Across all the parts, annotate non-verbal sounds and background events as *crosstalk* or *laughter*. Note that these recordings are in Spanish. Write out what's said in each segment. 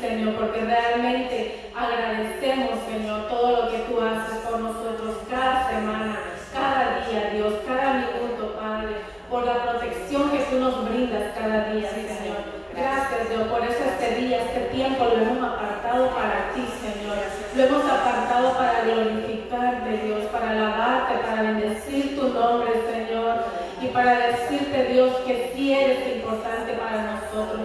Señor, porque realmente agradecemos, Señor, todo lo que tú haces por nosotros cada semana, cada día, Dios, cada minuto, Padre, por la protección que tú nos brindas cada día, Señor. Gracias, Dios, por eso este día, este tiempo lo hemos apartado para ti, Señor. Lo hemos apartado para glorificarte, Dios, para alabarte, para bendecir tu nombre, Señor. Y para decirte, Dios, que sí eres importante para nosotros,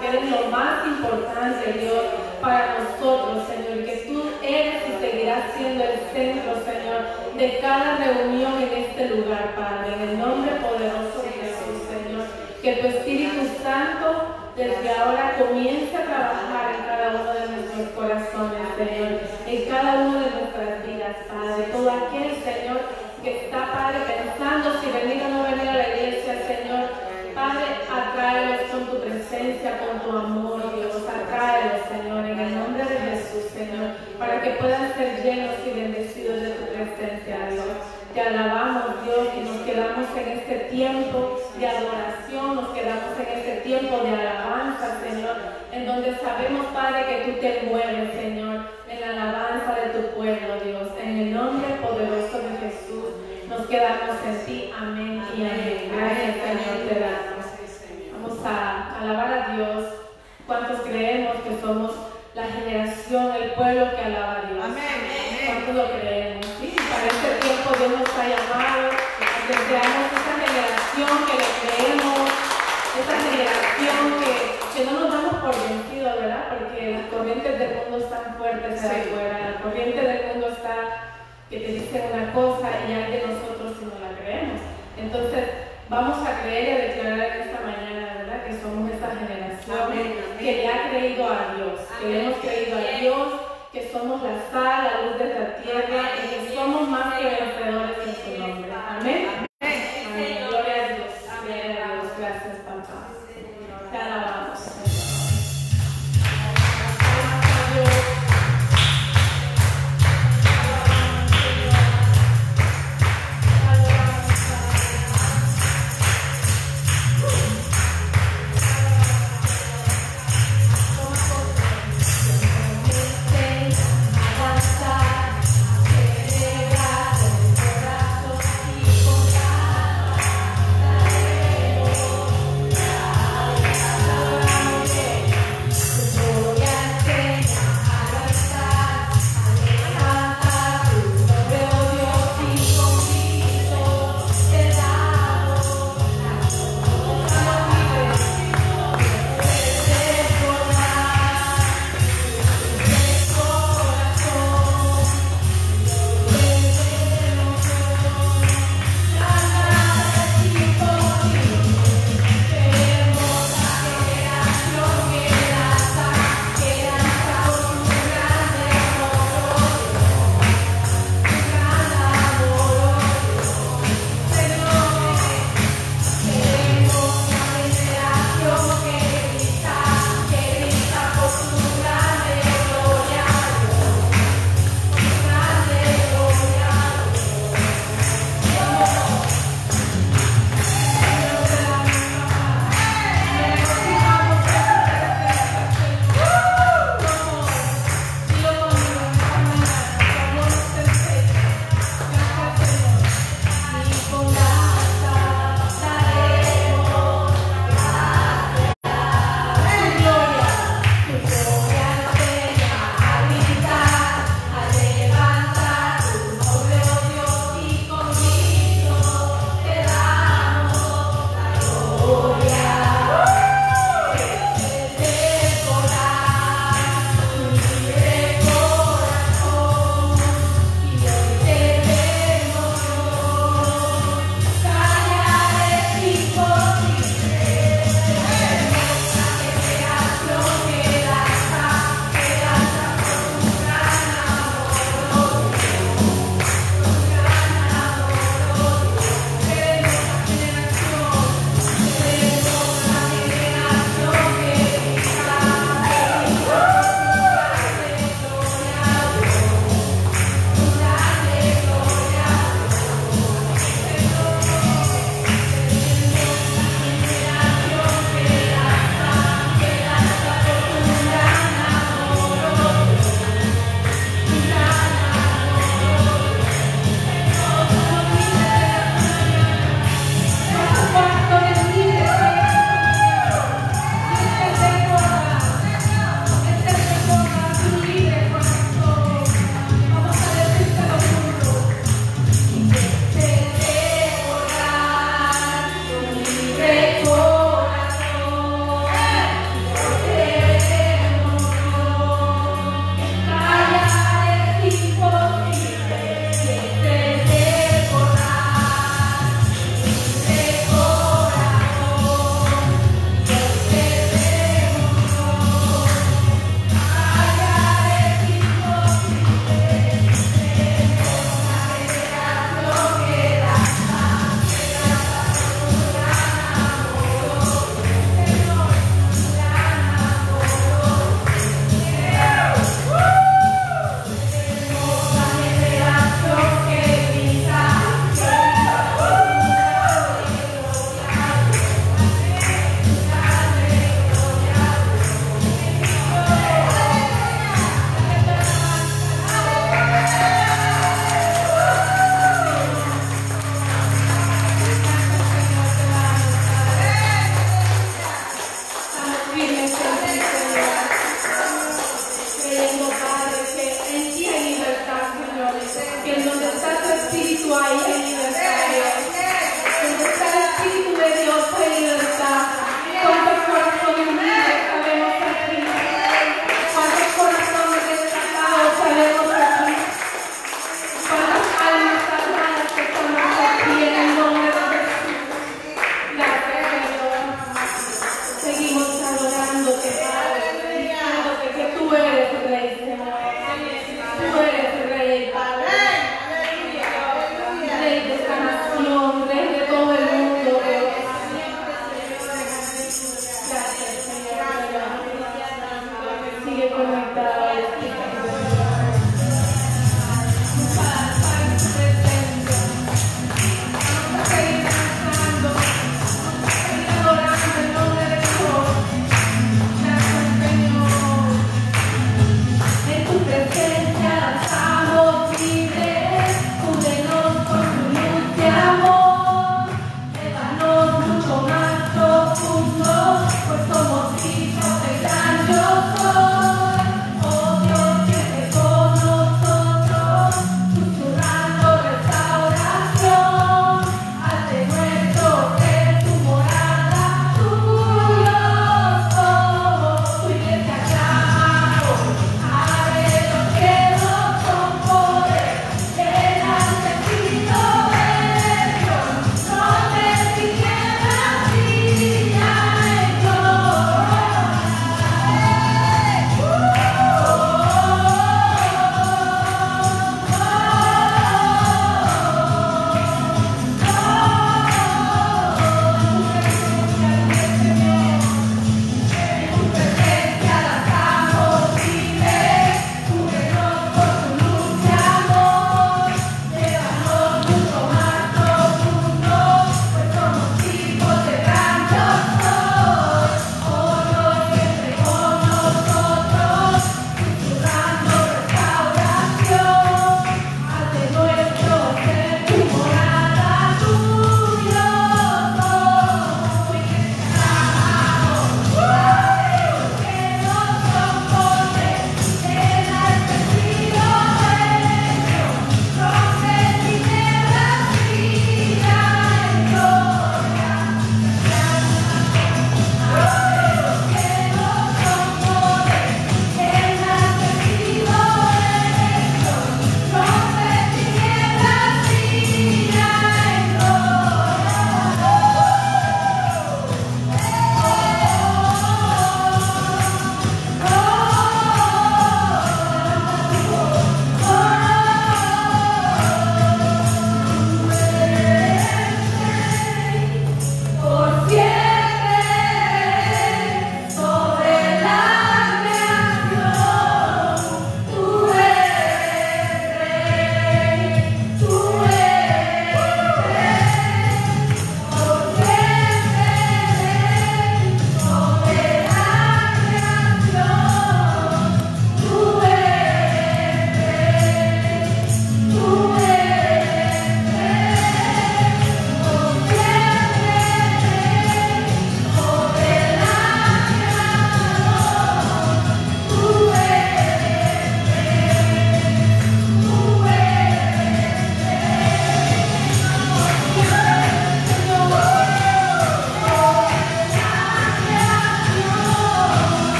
que eres lo más importante, Dios, para nosotros, Señor. Que tú eres y seguirás siendo el centro, Señor, de cada reunión en este lugar, Padre. En el nombre poderoso de Jesús, Señor. Que tu Espíritu Santo desde ahora comience a trabajar en cada uno de nuestros corazones, Señor, en cada una de nuestras vidas, Padre. Todo aquel, Señor, que está, Padre, pensando si venir a la iglesia, Señor, Padre, atráelos con tu presencia, con tu amor, Dios, atráelos, Señor, en el nombre de Jesús, Señor, para que puedan ser llenos y bendecidos de tu presencia, Dios. Te alabamos, Dios, y nos quedamos en este tiempo de adoración, nos quedamos en este tiempo de alabanza, Señor, en donde sabemos, Padre, que tú te mueves, Señor, en la alabanza de tu pueblo, Dios. En el nombre poderoso de Jesús, nos quedamos en ti. Amén y amén. Gracias, Señor, te damos. Vamos a alabar a Dios. ¿Cuántos creemos que somos la generación, el pueblo que alaba a Dios? Amén. ¿Cuántos lo creemos? Sí, para este tiempo Dios nos ha llamado a que seamos esa generación que le creemos, esa generación que, que no nos damos por vencidos, ¿verdad? Porque las corrientes del mundo están fuertes allá Sí. afuera, la corriente del mundo está que te dicen una cosa y hay de nosotros si no la creemos. Entonces, vamos a creer y a declarar en esta somos esta generación Amén, amén. que le ha creído a Dios, que le hemos creído a Dios, que somos la sal, la luz de esta tierra y que somos más que vencedores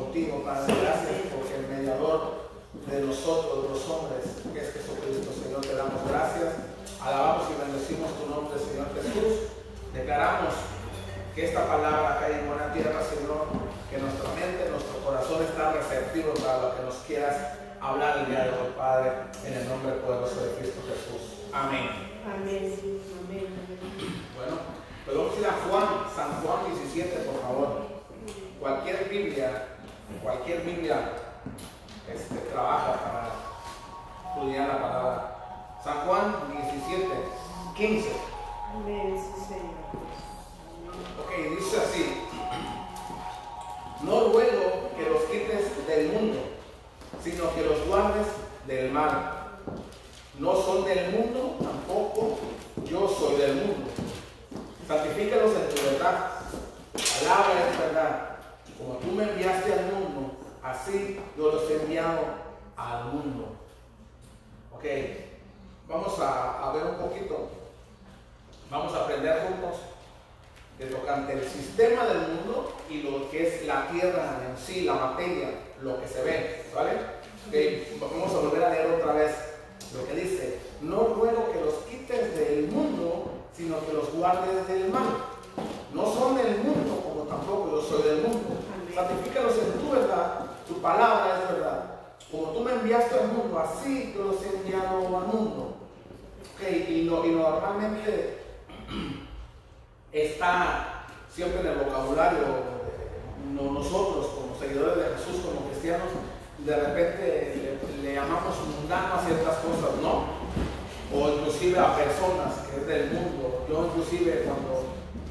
contigo, Padre. Gracias porque el mediador de nosotros, de los hombres, que es Jesucristo, Señor, te damos gracias. Alabamos y bendecimos tu nombre, Señor Jesús. Declaramos que esta palabra cae en buena tierra, Señor, que nuestra mente, nuestro corazón está receptivo para lo que nos quieras hablar el día de hoy, Padre, en el nombre poderoso de Cristo Jesús. Amén. Amén. Amén. Bueno, pues vamos a ir a Juan, San Juan 17, por favor. Cualquier Biblia, cualquier Biblia este, trabaja para estudiar la palabra. San Juan 17, 15. Amén, sí, Señor. Ok, dice así. No ruego que los quites del mundo, sino que los guardes del mal. No son del mundo, tampoco yo soy del mundo. Santifícalos en tu verdad. Palabra es verdad. Como tú me enviaste al mundo, así yo los he enviado al mundo. Ok, vamos a, ver un poquito. Vamos a aprender juntos de tocante el sistema del mundo y lo que es la tierra en sí, la materia, lo que se ve, ¿vale? Okay, Vamos a volver a leer otra vez lo que dice, no ruego que los quites del mundo, sino que los guardes del mal. No son del mundo, como tampoco yo soy del mundo. Santifícalos en tu verdad, tu palabra es verdad. Como tú me enviaste al mundo, así yo los he enviado al mundo. Okay, y, no, y normalmente *clears throat* está siempre en el vocabulario, no, nosotros como seguidores de Jesús, como cristianos, de repente le, le, llamamos mundano a ciertas cosas, ¿no? O inclusive a personas que es del mundo. Yo inclusive cuando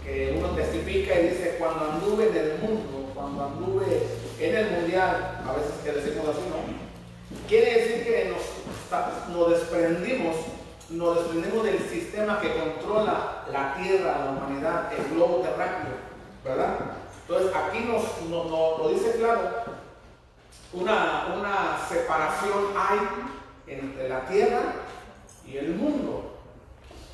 que uno testifica y dice, cuando anduve en el mundo, cuando anduve en el mundial, a veces que decimos así, ¿no? Quiere decir que nos, desprendimos nos desprendemos del sistema que controla la Tierra, la humanidad, el globo terráqueo, ¿verdad? Entonces aquí nos, nos, dice claro, una, separación hay entre la Tierra y el mundo.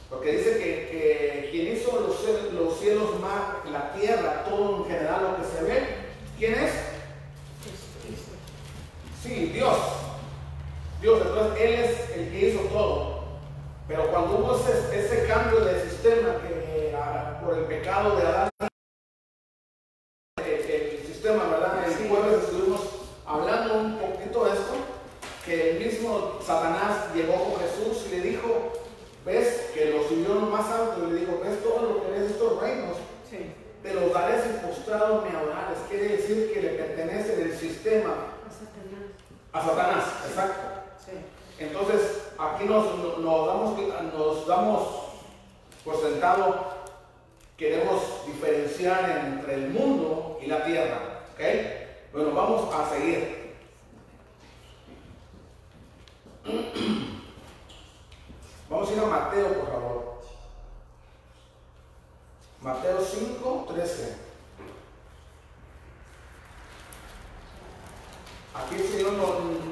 Porque dice que, que quien hizo los, los cielos, mar, la tierra, todo en general lo que se ve, ¿quién es? Sí, Dios. Dios, entonces Él es el que hizo todo. Pero cuando hubo ese, ese cambio de sistema que a, por el pecado de Adán, el, el sistema, ¿verdad? El jueves estuvimos hablando un poquito de esto, que el mismo Satanás llegó con Jesús y le dijo, ves que lo más alto y le dijo, ves todo lo que ves estos reinos, Sí. te los daré si postrado me adorares. Quiere decir que le pertenece del sistema A Satanás. a Satanás, exacto. Sí. Entonces, aquí nos, nos damos, nos damos por sentado, queremos diferenciar entre el mundo y la tierra. ¿ok? Bueno, vamos a seguir. *clears throat* Vamos a ir a Mateo, por favor. Mateo 5, 13. Aquí el Señor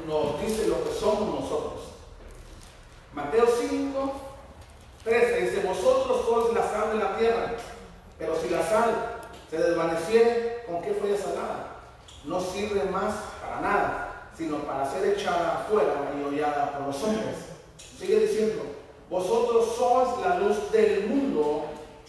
nos, dice lo que somos nosotros. Mateo 5, 13 dice, vosotros sois la sal de la tierra, pero si la sal se desvaneciere, ¿con qué fue salada? No sirve más para nada, sino para ser echada afuera y hollada por los hombres. Sigue diciendo, vosotros sois la luz del mundo,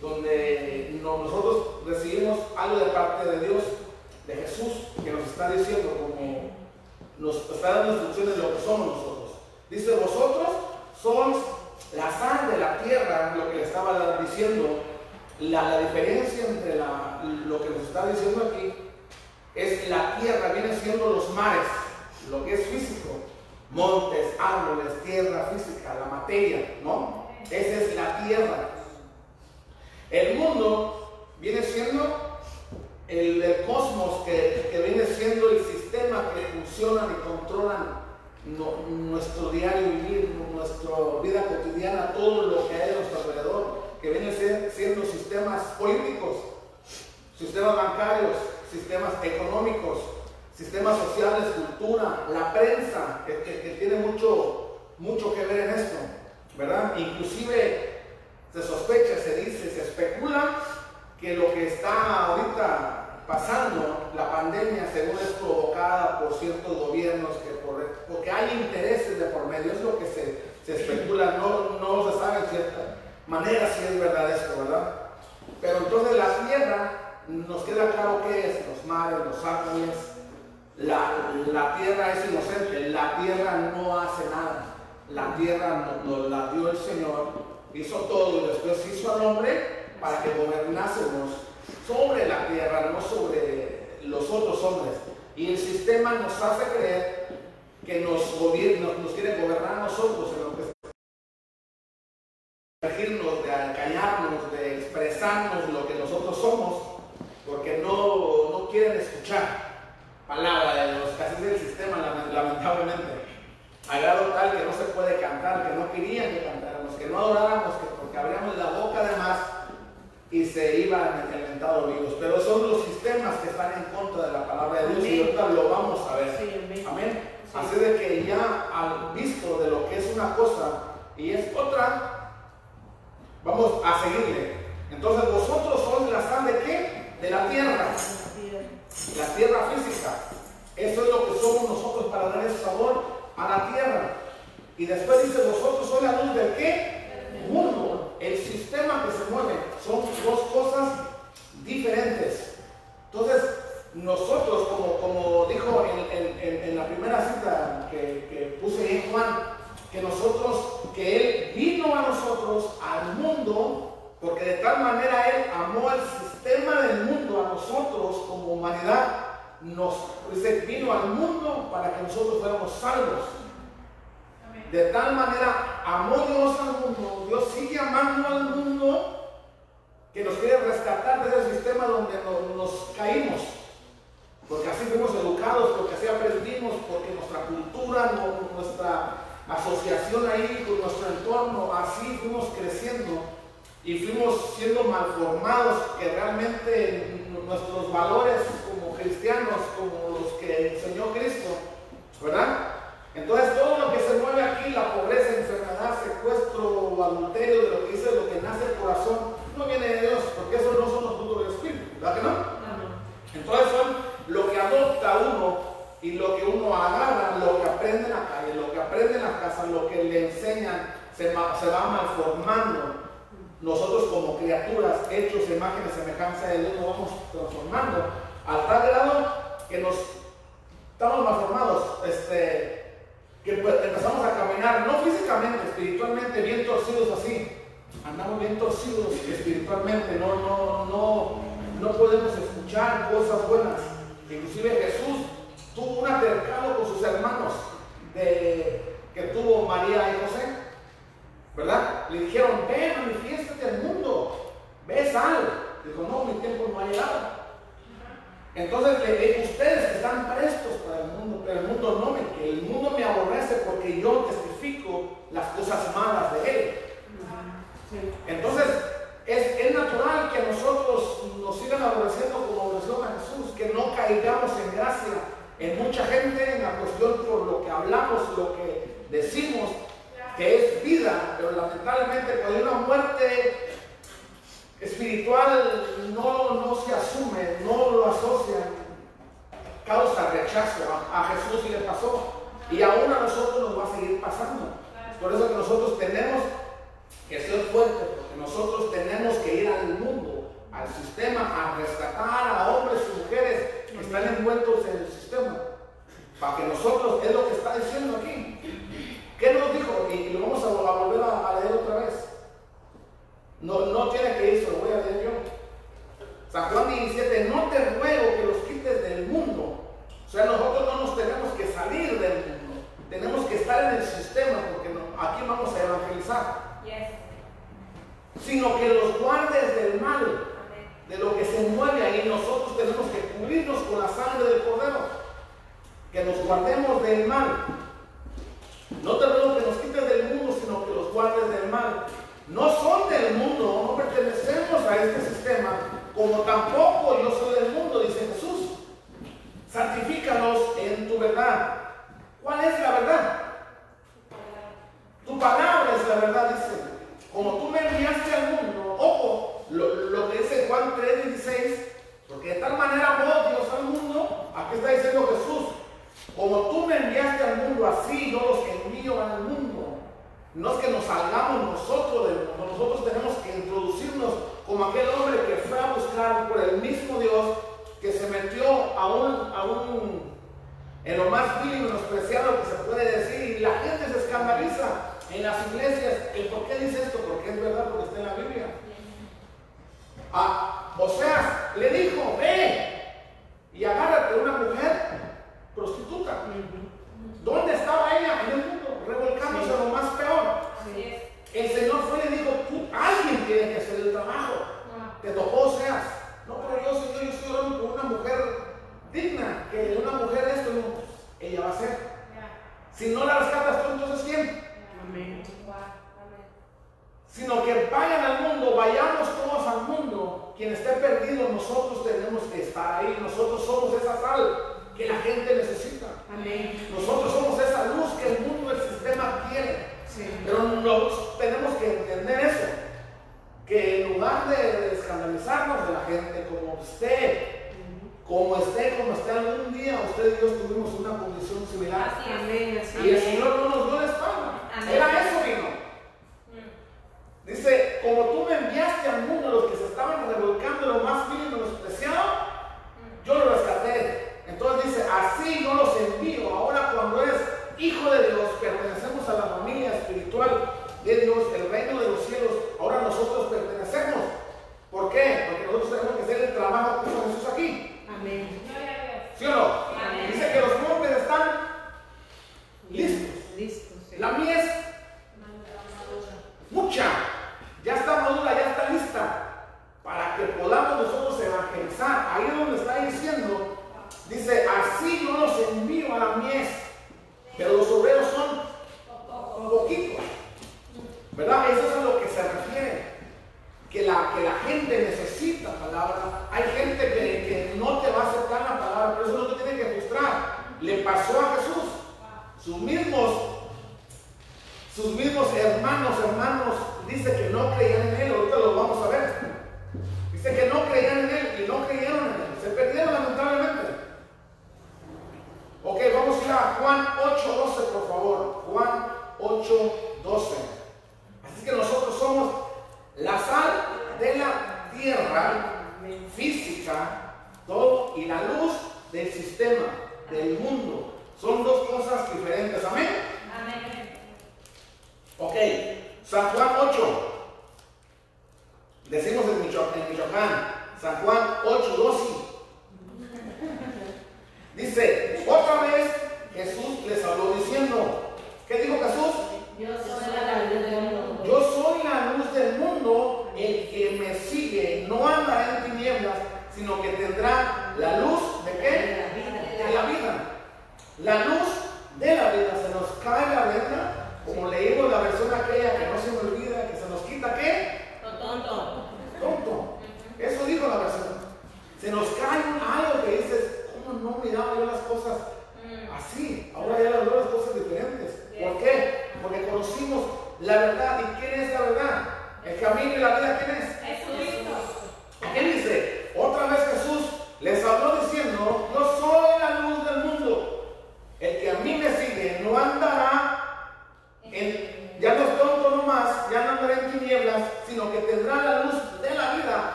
donde no- nosotros recibimos algo de parte de Dios, de Jesús, que nos está diciendo como nos está dando instrucciones de lo que somos nosotros. Dice, vosotros sois la sal de la tierra, lo que le estaba diciendo, la, diferencia entre lo que nos está diciendo aquí es la tierra, viene siendo los mares, lo que es físico, montes, árboles, tierra física, la materia, ¿no? Esa es la tierra. El mundo viene siendo el, cosmos que, que, viene siendo el sistema que funciona y controla nuestro diario vivir, nuestra vida cotidiana, todo lo que hay a nuestro alrededor, que viene siendo sistemas políticos, sistemas bancarios, sistemas económicos, sistemas sociales, cultura, la prensa, que, que tiene mucho, mucho que ver en esto, ¿verdad? Inclusive se sospecha, se dice, se especula que lo que está ahorita pasando, la pandemia, según es provocada por ciertos gobiernos, que por, porque hay intereses de por medio, es lo que se, se especula, no, no se sabe en cierta manera si es verdad esto, ¿verdad? Pero entonces la tierra, nos queda claro qué es, los mares, los árboles, la, la, tierra es inocente, la tierra no hace nada, la tierra nos, nos la dio el Señor, hizo todo y después hizo al hombre para que gobernásemos sobre la tierra, no sobre los otros hombres. Y el sistema nos hace creer que nos, gobierna, nos quiere gobernar a nosotros en lo que regirnos, de callarnos, de expresarnos lo que nosotros somos, porque no, no quieren escuchar palabra de los casi del sistema, lamentablemente. A grado tal que no se puede cantar, que no querían que cantáramos, que no adoráramos, que porque abríamos la boca de más y se iban inventando vivos. Pero son los sistemas que están en contra de la palabra de Dios y ahorita lo vamos a ver. amén. Así de que ya al visto de lo que es una cosa y es otra, vamos a seguirle. Entonces vosotros sois la sal de qué? De la tierra. La tierra física. Eso es lo que somos nosotros para dar ese sabor a la tierra. Y después dice, vosotros sois la luz del qué? mundo, el sistema que se mueve, son dos cosas diferentes. Entonces, nosotros, como, como dijo en, la primera cita que, que puse en Juan, que nosotros, que Él vino a nosotros, al mundo, porque de tal manera Él amó el sistema del mundo a nosotros como humanidad, nos dice, vino al mundo para que nosotros fuéramos salvos. De tal manera amó Dios al mundo, Dios sigue amando al mundo que nos quiere rescatar de ese sistema donde nos, caímos. Porque así fuimos educados, porque así aprendimos, porque nuestra cultura, nuestra asociación ahí con nuestro entorno, así fuimos creciendo y fuimos siendo malformados, que realmente nuestros valores como cristianos, como los que enseñó Cristo, ¿verdad? Entonces todo lo que se mueve aquí, la pobreza, enfermedad, secuestro, adulterio, de lo que dice, lo que nace el corazón, no viene de Dios, porque eso no son los frutos del Espíritu, ¿verdad que no? Entonces son lo que adopta uno y lo que uno agarra, lo que aprende en la calle, lo que aprende en la casa, lo que le enseñan, se, se va malformando. Nosotros como criaturas, hechos, imágenes, semejanza de Dios, nos vamos transformando al tal grado que nos estamos malformados. Este, que pues, empezamos a caminar, no físicamente, espiritualmente, bien torcidos así. Andamos bien torcidos espiritualmente, no, no, no, no podemos escuchar cosas buenas. Inclusive Jesús tuvo un altercado con sus hermanos de, que tuvo María y José. ¿Verdad? Le dijeron, ven, manifiéstate al mundo, ve sal. Dijo, no, mi tiempo no ha llegado. Entonces ustedes están prestos para el mundo, pero el mundo no me, el mundo me yo testifico las cosas malas de él. Entonces es, natural que a nosotros nos sigan aborreciendo como aborreció a Jesús, que no caigamos en gracia en mucha gente en la cuestión por lo que hablamos, lo que decimos, que es vida, pero lamentablemente cuando hay una muerte espiritual no, no se asume, no lo asocian, causa rechazo. A, Jesús y le pasó. Y aún a nosotros nos va a seguir pasando. Por eso que nosotros tenemos que ser fuertes, porque nosotros tenemos que ir al mundo, al sistema, a rescatar a hombres y mujeres que están envueltos en el sistema. Para que nosotros, es lo que está diciendo aquí. ¿Qué nos dijo? Y, lo vamos a, volver a leer otra vez. No, no tiene que ir, se lo voy a leer yo. San Juan 17, no te ruego que los quites del mundo. O sea, nosotros no nos tenemos que salir del mundo, tenemos que estar en el sistema porque aquí vamos a evangelizar. Sino que los guardes del mal, de lo que se mueve ahí, nosotros tenemos que cubrirnos con la sangre del Cordero. Que nos guardemos del mal. No te digo que nos quites del mundo, sino que los guardes del mal. No son del mundo, no pertenecemos a este sistema, como tampoco yo soy del mundo, dice Jesús. Santifícalos en tu verdad. ¿Cuál es la verdad? Tu palabra es la verdad, dice. Como tú me enviaste al mundo, ojo, lo, lo que dice Juan 3, 16, porque de tal manera amó Dios al mundo, aquí está diciendo Jesús, como tú me enviaste al mundo, así yo los envío al mundo. No es que nos salgamos nosotros del nosotros tenemos que introducirnos como aquel hombre que fue a buscar por el mismo Dios que se metió a un, a un en lo más vil y menospreciado que se puede decir, y la gente se escandaliza en las iglesias. ¿Y por qué dice esto? Porque es verdad, porque está en la Biblia. A Oseas le dijo, ve y agárrate una mujer prostituta. ¿Dónde estaba ella? En el mundo, revolcándose a lo más peor. El Señor fue y le dijo, tú, alguien tiene que hacer el trabajo. Te tocó Oseas. No, pero yo, Señor, yo estoy orando por una mujer digna, que una mujer esto, no, ella va a ser. Si no la rescatas tú, entonces ¿quién? Amén. Sino que vayan al mundo, vayamos todos al mundo. Quien esté perdido, nosotros tenemos que estar ahí. Nosotros somos esa sal que la gente necesita. Amén. Nosotros somos esa luz que el mundo, el sistema quiere. Sí. Pero nosotros tenemos que entender eso. Que en lugar de escandalizarnos de la gente, como usted, como esté, como esté algún día, usted y yo tuvimos una condición similar. Así Y el es. Señor no nos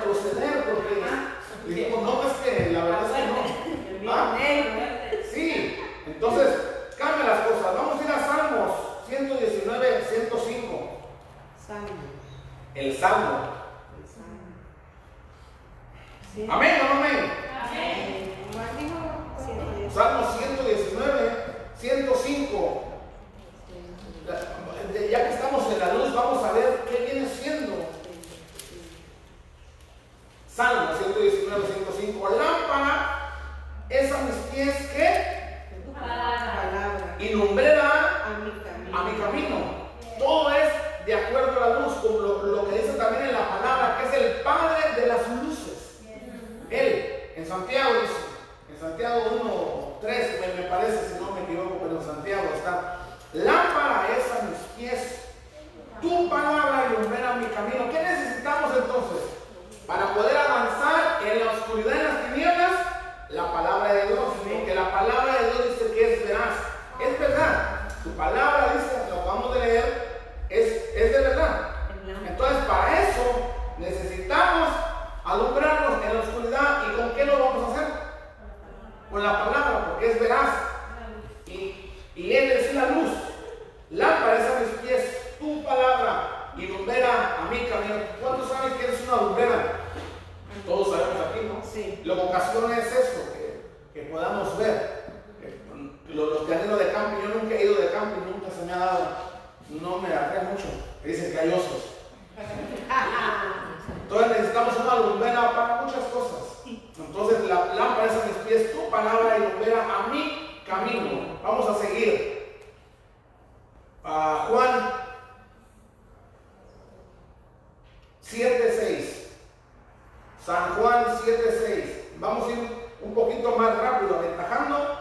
retroceder porque dijimos, no, es que la verdad es que no. Ah, Sí, entonces cambia las cosas. Vamos a ir a Salmos 119, 105. Salmo. El Salmo. El Salmo. Sí. Amén, o no amén. ¿Cuál dijo? Salmo 119, 105. La- Ya que estamos en la luz, vamos a ver qué viene siendo. Salmo 119, 105. Lámpara es a mis pies que Palabra. y lumbrera A mi camino. a mi camino. Todo es de acuerdo a la luz, como lo, lo que dice también en la palabra, que es el Padre de las luces. Él, en Santiago dice, en Santiago 1, 3, me, me parece, si no me equivoco, pero en Santiago está, lámpara es a mis pies, tu palabra ilumina mi camino. ¿Qué necesitamos entonces? Para poder avanzar en la oscuridad en las tinieblas, la palabra de Dios, porque la palabra de Dios dice que es veraz, es verdad. Su palabra dice, lo acabamos de leer, es, es de verdad. Entonces, para eso necesitamos alumbrarnos en la oscuridad. ¿Y con qué lo vamos a hacer? Con la palabra, porque es veraz. Y, y Él es la luz. Lámpara es a mis pies, tu palabra, y lumbrera a mi camino. ¿Cuántos saben que eres una lumbrera? Todos sabemos aquí, ¿no? Sí. Lo que ocasiona es eso, que, que podamos ver. Que, Los, los que han ido de camping, yo nunca he ido de camping, nunca se me ha dado, no me atrae mucho. Me dicen que hay osos. *laughs* Entonces necesitamos una lumbrera para muchas cosas. Entonces la lámpara es a mis pies, tu palabra lumbrera a mi camino. Vamos a seguir. A Juan 7.6. San Juan 7.6. Vamos a ir un poquito más rápido, aventajando,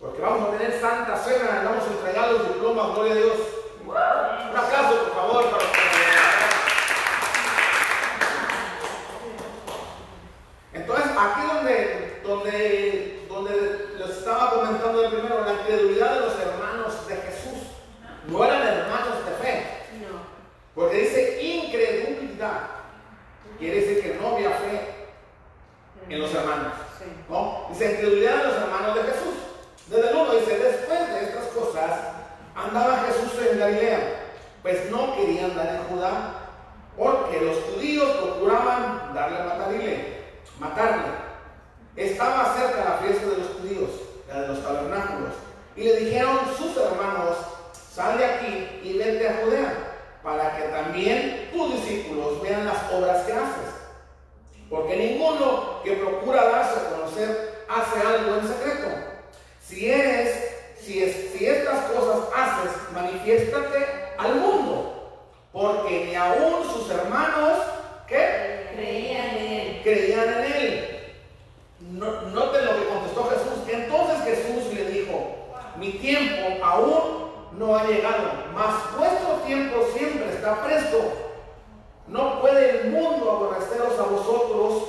porque vamos a tener Santa Cena, vamos a entregar los diplomas, gloria a Dios. Un aplauso, por favor, para Entonces, aquí donde, donde, donde les estaba comentando de primero, la incredulidad de los hermanos de Jesús. No eran hermanos de fe, No. porque dice incredulidad. Quiere decir que no había fe en los hermanos. Sí. ¿no? Dice incredulidad de los hermanos de Jesús. Desde el uno dice, después de estas cosas, andaba Jesús en Galilea, pues no quería andar en Judá, porque los judíos procuraban darle a matarle. Estaba cerca la fiesta de los judíos, la de los tabernáculos, y le dijeron sus hermanos, sal de aquí y vete a Judea, para que también tus discípulos vean las obras que haces. Porque ninguno que procura darse a conocer hace algo en secreto. Si eres, si, es, si estas cosas haces, manifiéstate al mundo. Porque ni aún sus hermanos, ¿qué? Creían Creían en él. No, noten lo que contestó Jesús. Entonces Jesús le dijo, mi tiempo aún no ha llegado, mas vuestro tiempo siempre está presto. No puede el mundo aborreceros a vosotros,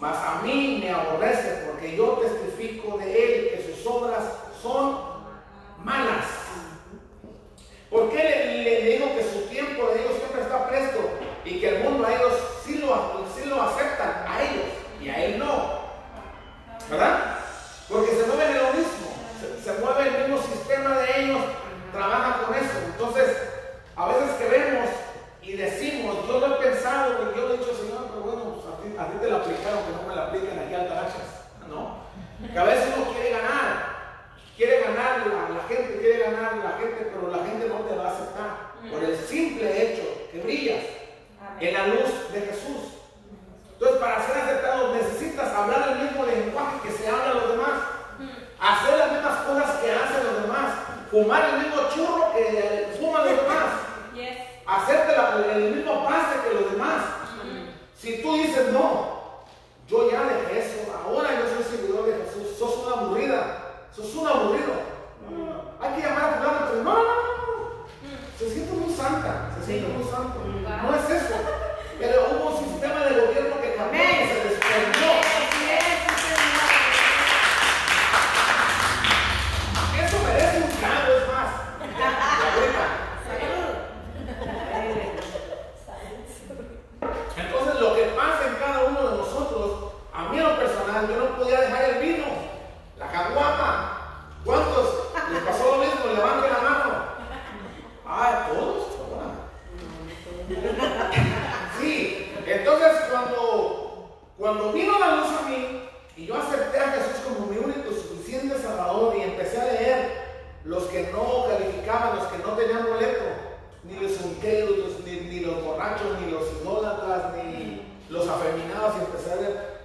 mas a mí me aborrece, porque yo testifico de él que sus obras son malas. ¿Por qué le, le digo que su tiempo de ellos siempre está presto y que el mundo a ellos sí lo, sí lo aceptan, a ellos y a él no? ¿Verdad? Porque se mueven en lo mismo, se, mueve el mismo sistema de ellos, trabaja con eso. Entonces, a veces que vemos y decimos, yo lo he pensado, y yo le he dicho, Señor, pero bueno, pues a, ti, a ti te lo aplicaron, que no me lo apliquen aquí al Tarachas, ¿no? Que a veces uno quiere ganar, quiere ganar la, la, gente, quiere ganar la gente, pero la gente no te va a aceptar por el simple hecho que brillas en la luz de Jesús. Entonces, para ser aceptado necesitas hablar el mismo lenguaje que se habla a los demás, hacer las mismas cosas que hacen los demás, fumar el mismo churro que fuman los demás, hacerte la, el mismo pase que los demás. Si tú dices no, yo ya dejé eso, ahora yo soy seguidor de Jesús, sos una aburrida, sos un aburrido. Hay que llamar a fulano, pero no, no, no, se siente muy santa, se siente muy santo. No es eso. Pero hubo un sistema de gobierno que cambió y se desprendió. Eso merece un cambio, es más. Entonces lo que pasa en cada uno de nosotros, a mí en lo personal, yo no podía dejar el vino, la caguama. ¿Cuántos les pasó lo mismo? Levanten la mano. Ah, todos. Sí, entonces cuando, cuando vino la luz a mí y yo acepté a Jesús como mi único suficiente salvador y empecé a leer los que no calificaban, los que no tenían boleto, ni los unqueros, ni, ni, los borrachos, ni los idólatras, ni los afeminados, y empecé a ver.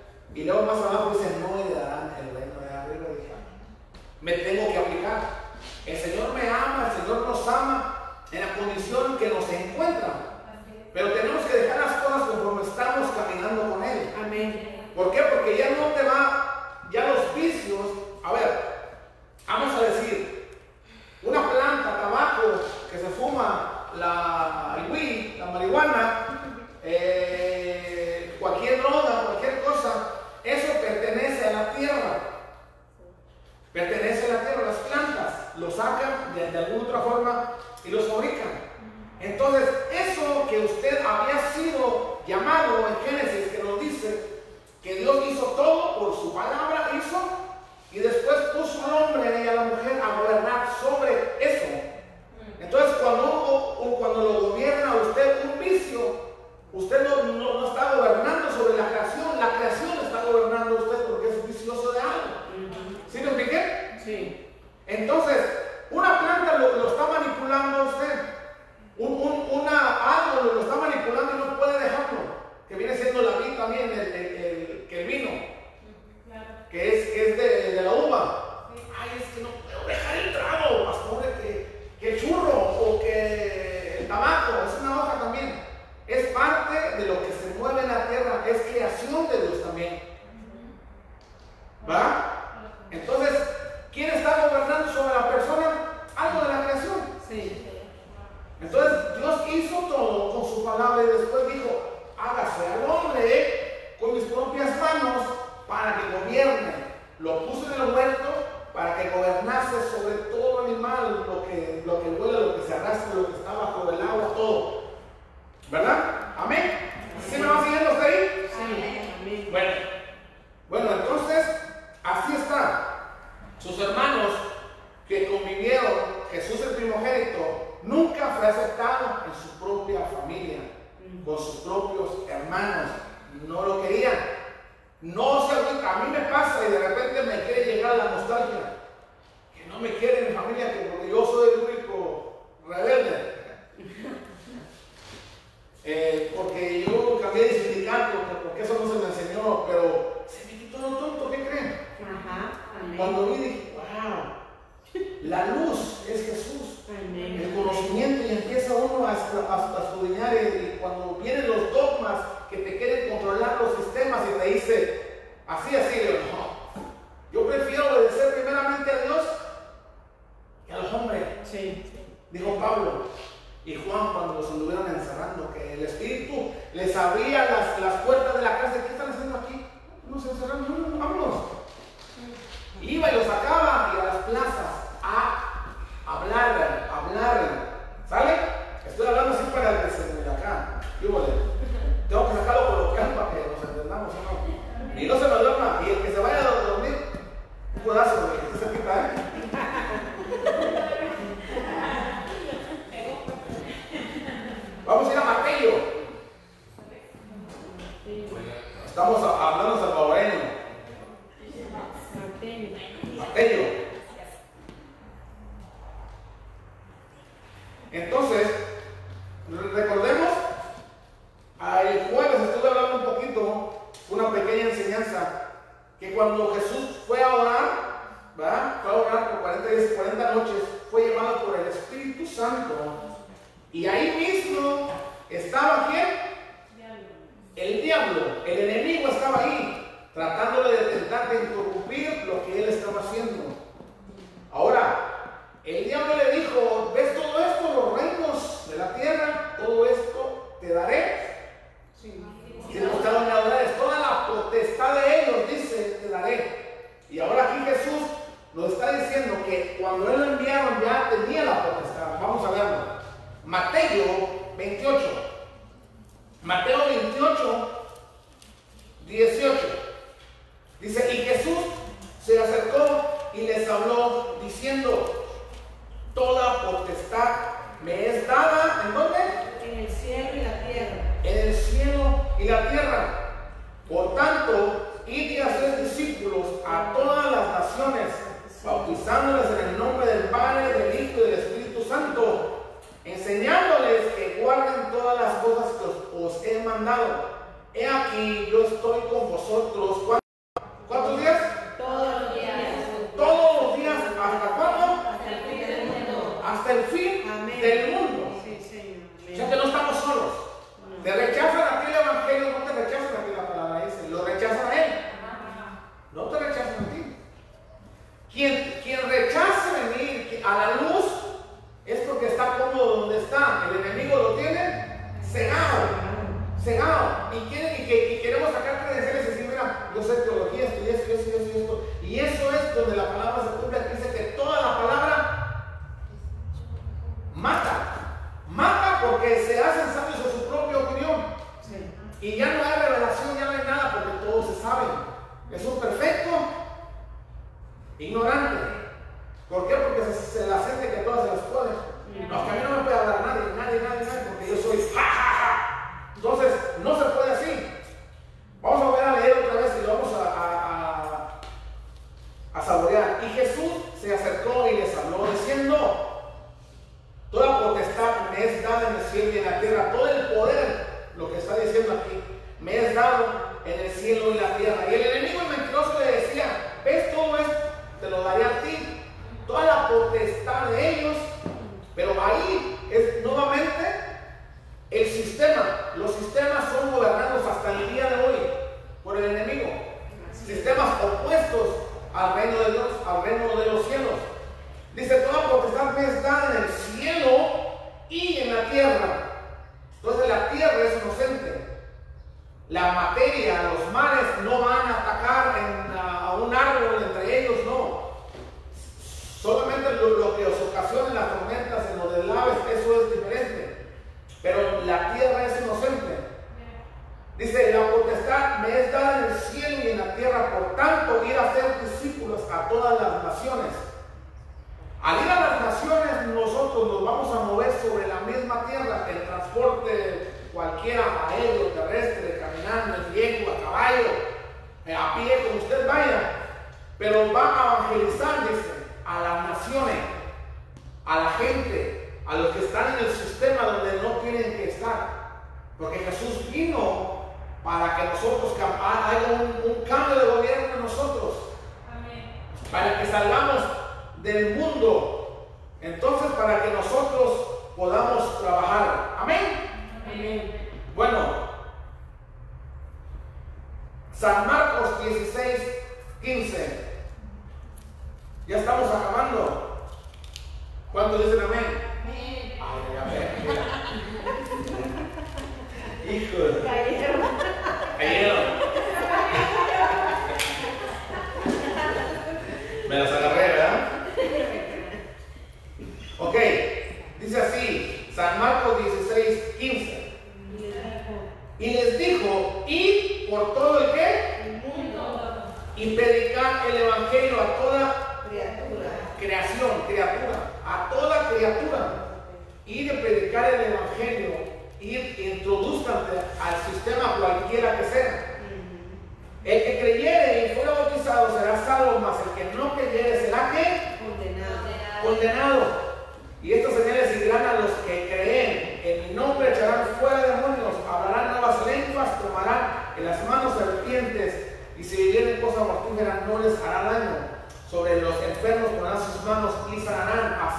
Y luego más abajo dice, no heredarán el reino de arriba. Dije, me tengo que aplicar. El Señor me ama, el Señor nos ama en la condición que nos encuentra. Pero tenemos que dejar las cosas conforme estamos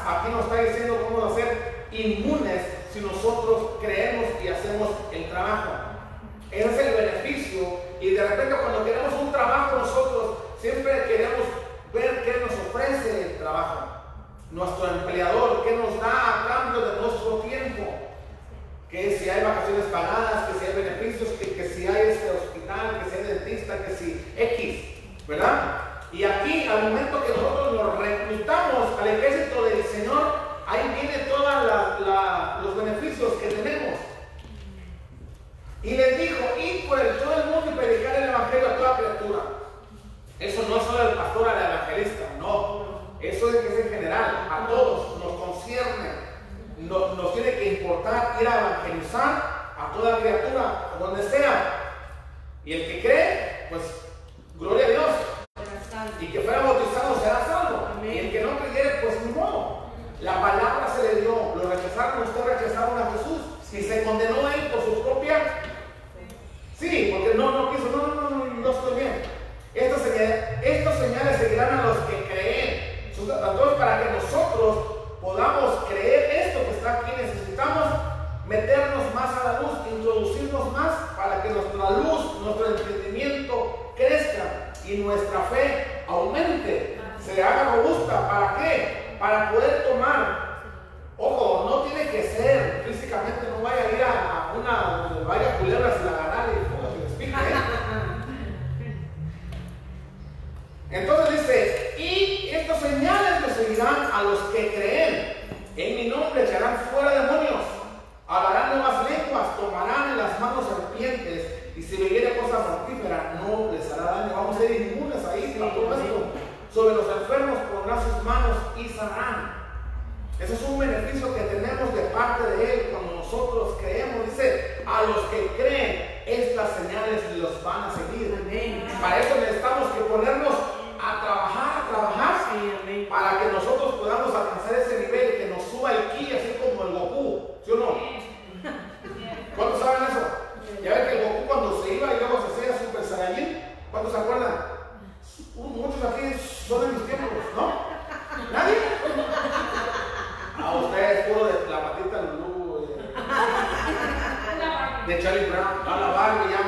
Aquí nos está diciendo cómo hacer inmunes si nosotros creemos y hacemos el trabajo. Ese es el beneficio. Y de repente cuando queremos un trabajo nosotros siempre queremos ver qué nos ofrece el trabajo. Nuestro empleador, qué nos da a cambio de nuestro tiempo. Que si hay vacaciones pagadas, que si hay beneficios, que, que si hay este hospital, que si hay dentista, que si X, ¿verdad? Y aquí, al momento que nosotros nos reclutamos al ejército del Señor, ahí vienen todos los beneficios que tenemos. Y les dijo, id por el, todo el mundo y predicar el evangelio a toda criatura. Eso no es solo el pastor al evangelista, no. Eso es que es en general, a todos nos concierne. No- nos tiene que importar ir a evangelizar a toda criatura, donde sea. Y el que cree, pues, gloria a Dios. Y que fuera bautizado será salvo. Amén. Y el que no creyere, pues ni modo. La palabra se le dio, lo rechazaron, ustedes rechazaron a Jesús. Y se condenó él por su propia. Sí, porque no, no quiso, no, no, no, no, estoy bien. Estas señales, estas señales seguirán a los que creen. Entonces, para que nosotros podamos creer esto que está aquí, necesitamos meternos más a la luz, introducirnos más para que nuestra luz, nuestro entendimiento crezca y nuestra fe aumente, se haga robusta. ¿Para qué? Para poder tomar Ojo, no tiene que ser físicamente, no vaya a ir a a una donde vaya culebras y la agarrar y ¿eh? Entonces dice, y estas señales me seguirán a los que creen. En mi nombre echarán fuera demonios, hablarán nuevas lenguas, tomarán en las manos serpientes, y si bebiere cosa mortífera, no les hará daño. Vamos a ser inmunes ahí, para todo esto. Sobre los enfermos pondrán sus manos y sanarán. Ese es un beneficio que tenemos de parte de Él cuando nosotros creemos. Dice, a los que creen, estas señales los van a seguir. Amén. Para eso necesitamos que ponernos a trabajar, a trabajar, Sí, para que nosotros podamos alcanzar ese nivel, que nos suba el ki, así como el Goku, ¿sí o no? *laughs* ¿Cuántos saben eso? Ya ven que el Goku cuando se iba y luego se hacía Super Saiyajin, ¿cuántos se acuerdan? Muchos aquí son de mis tiempos, ¿no? ¿Nadie? A ustedes, puro de la patita Lulú, *laughs* de, de Charlie Brown. No, la Barbie, ya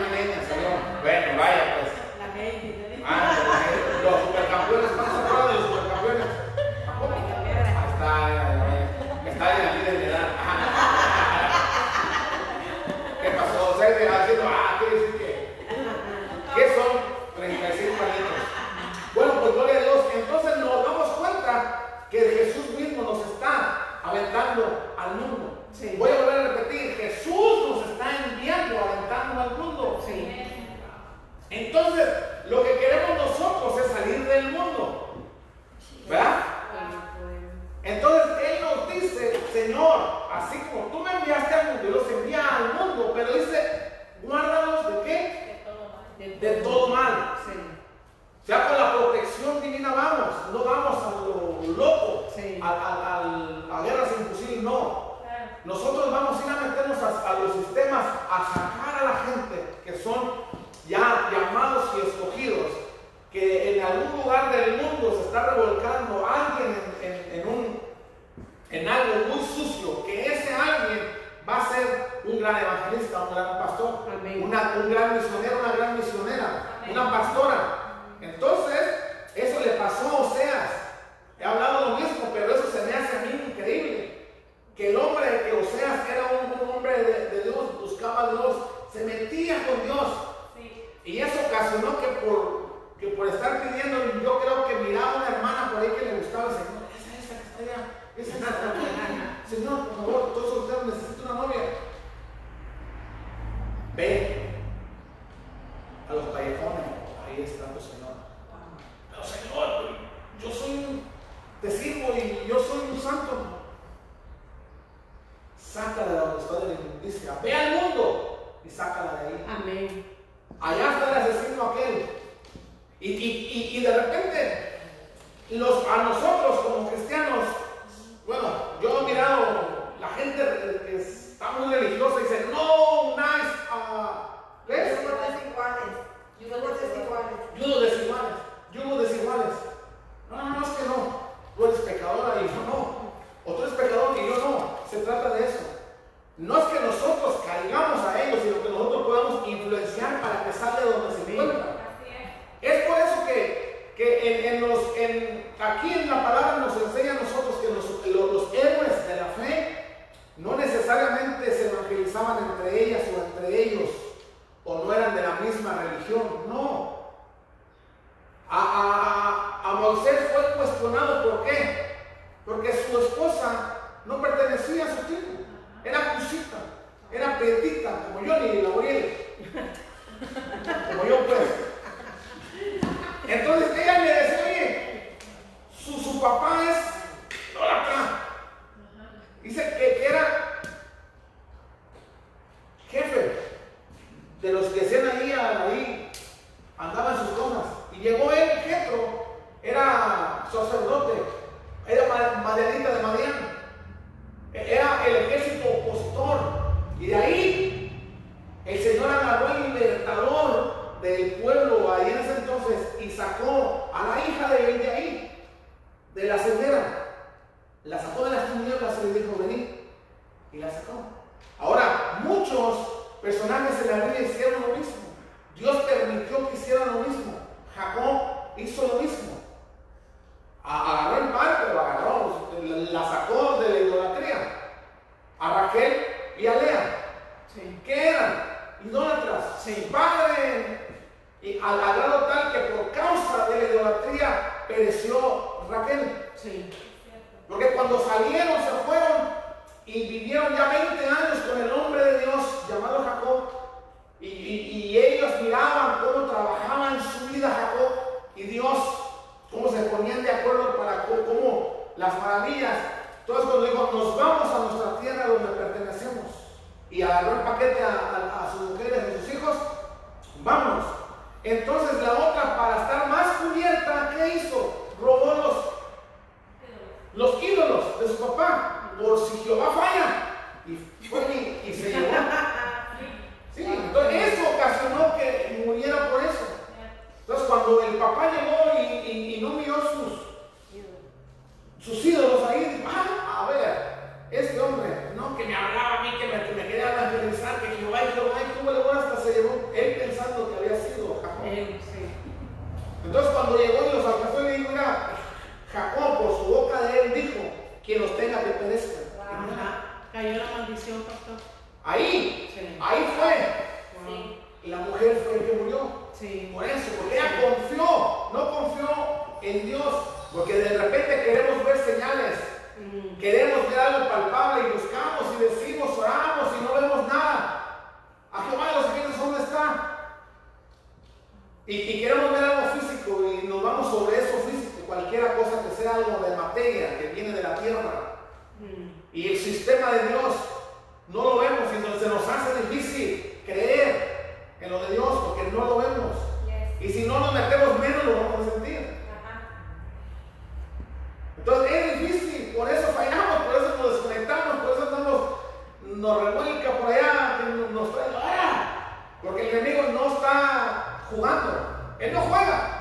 jugando, él no juega,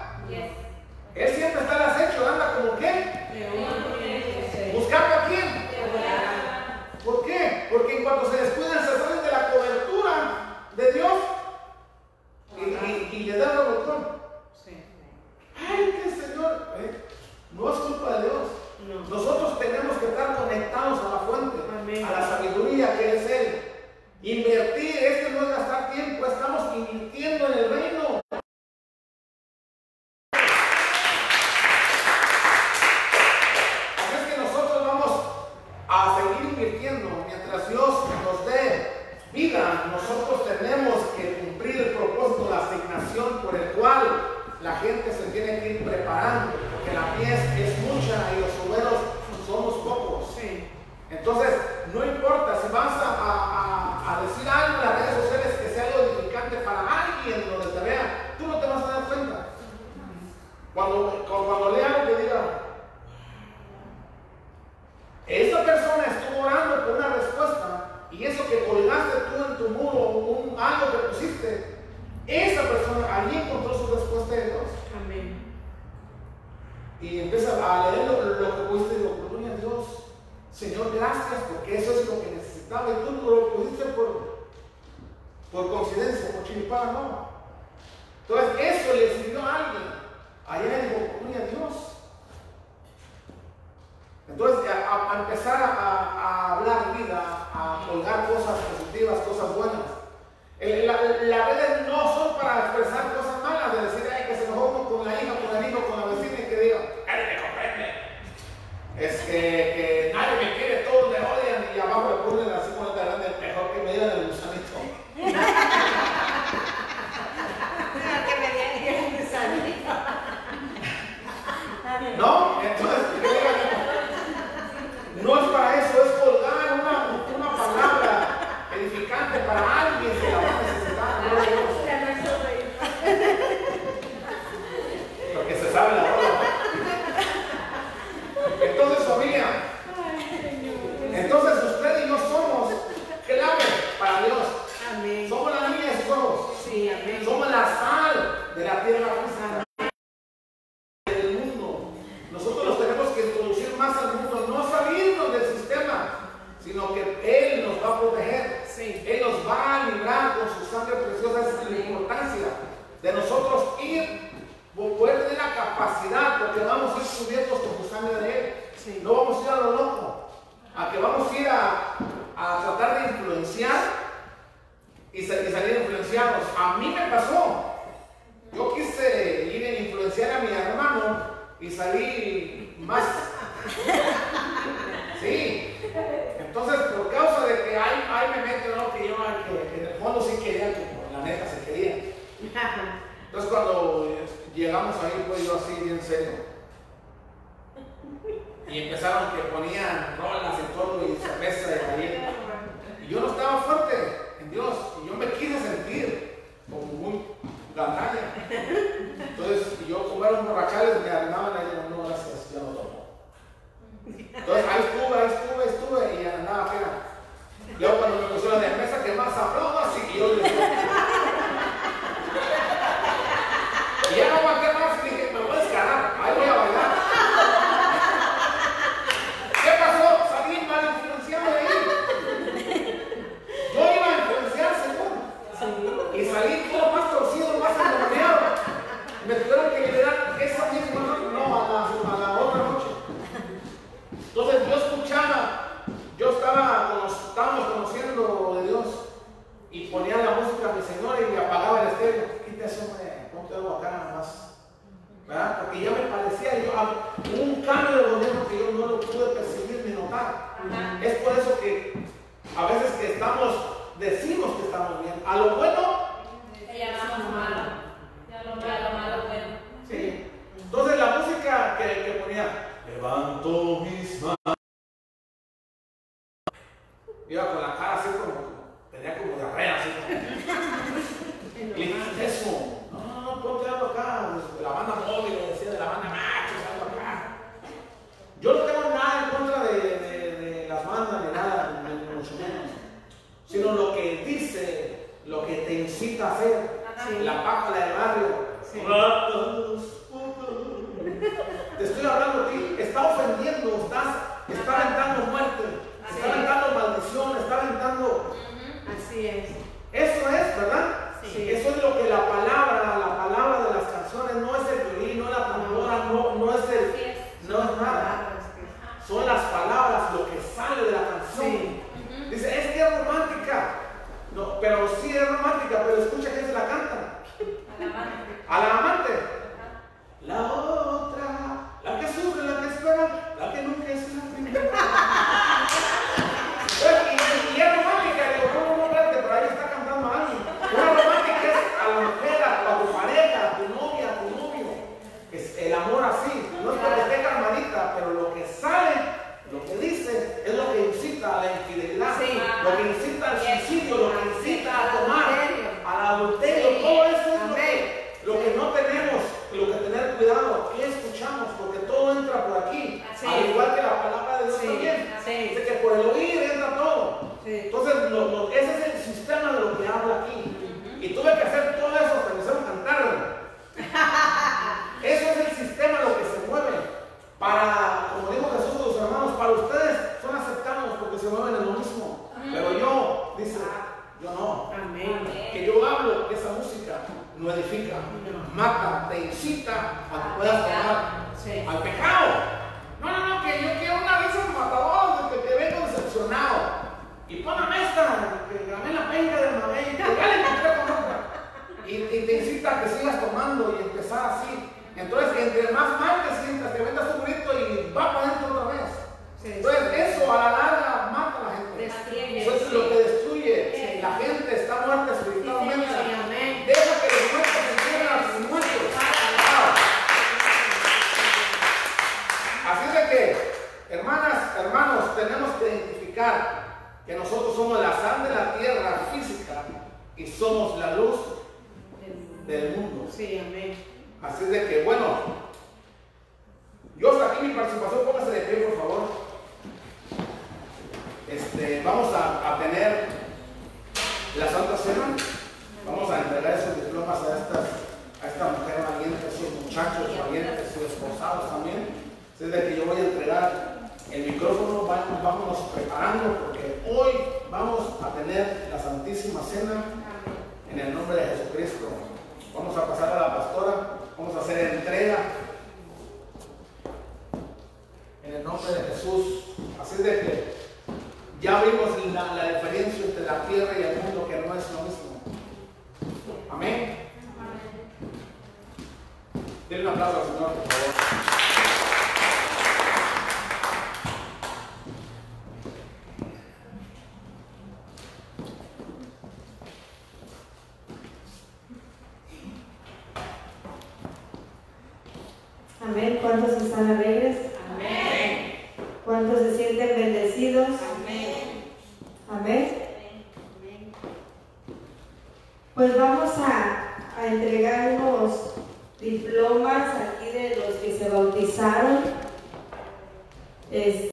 do parede?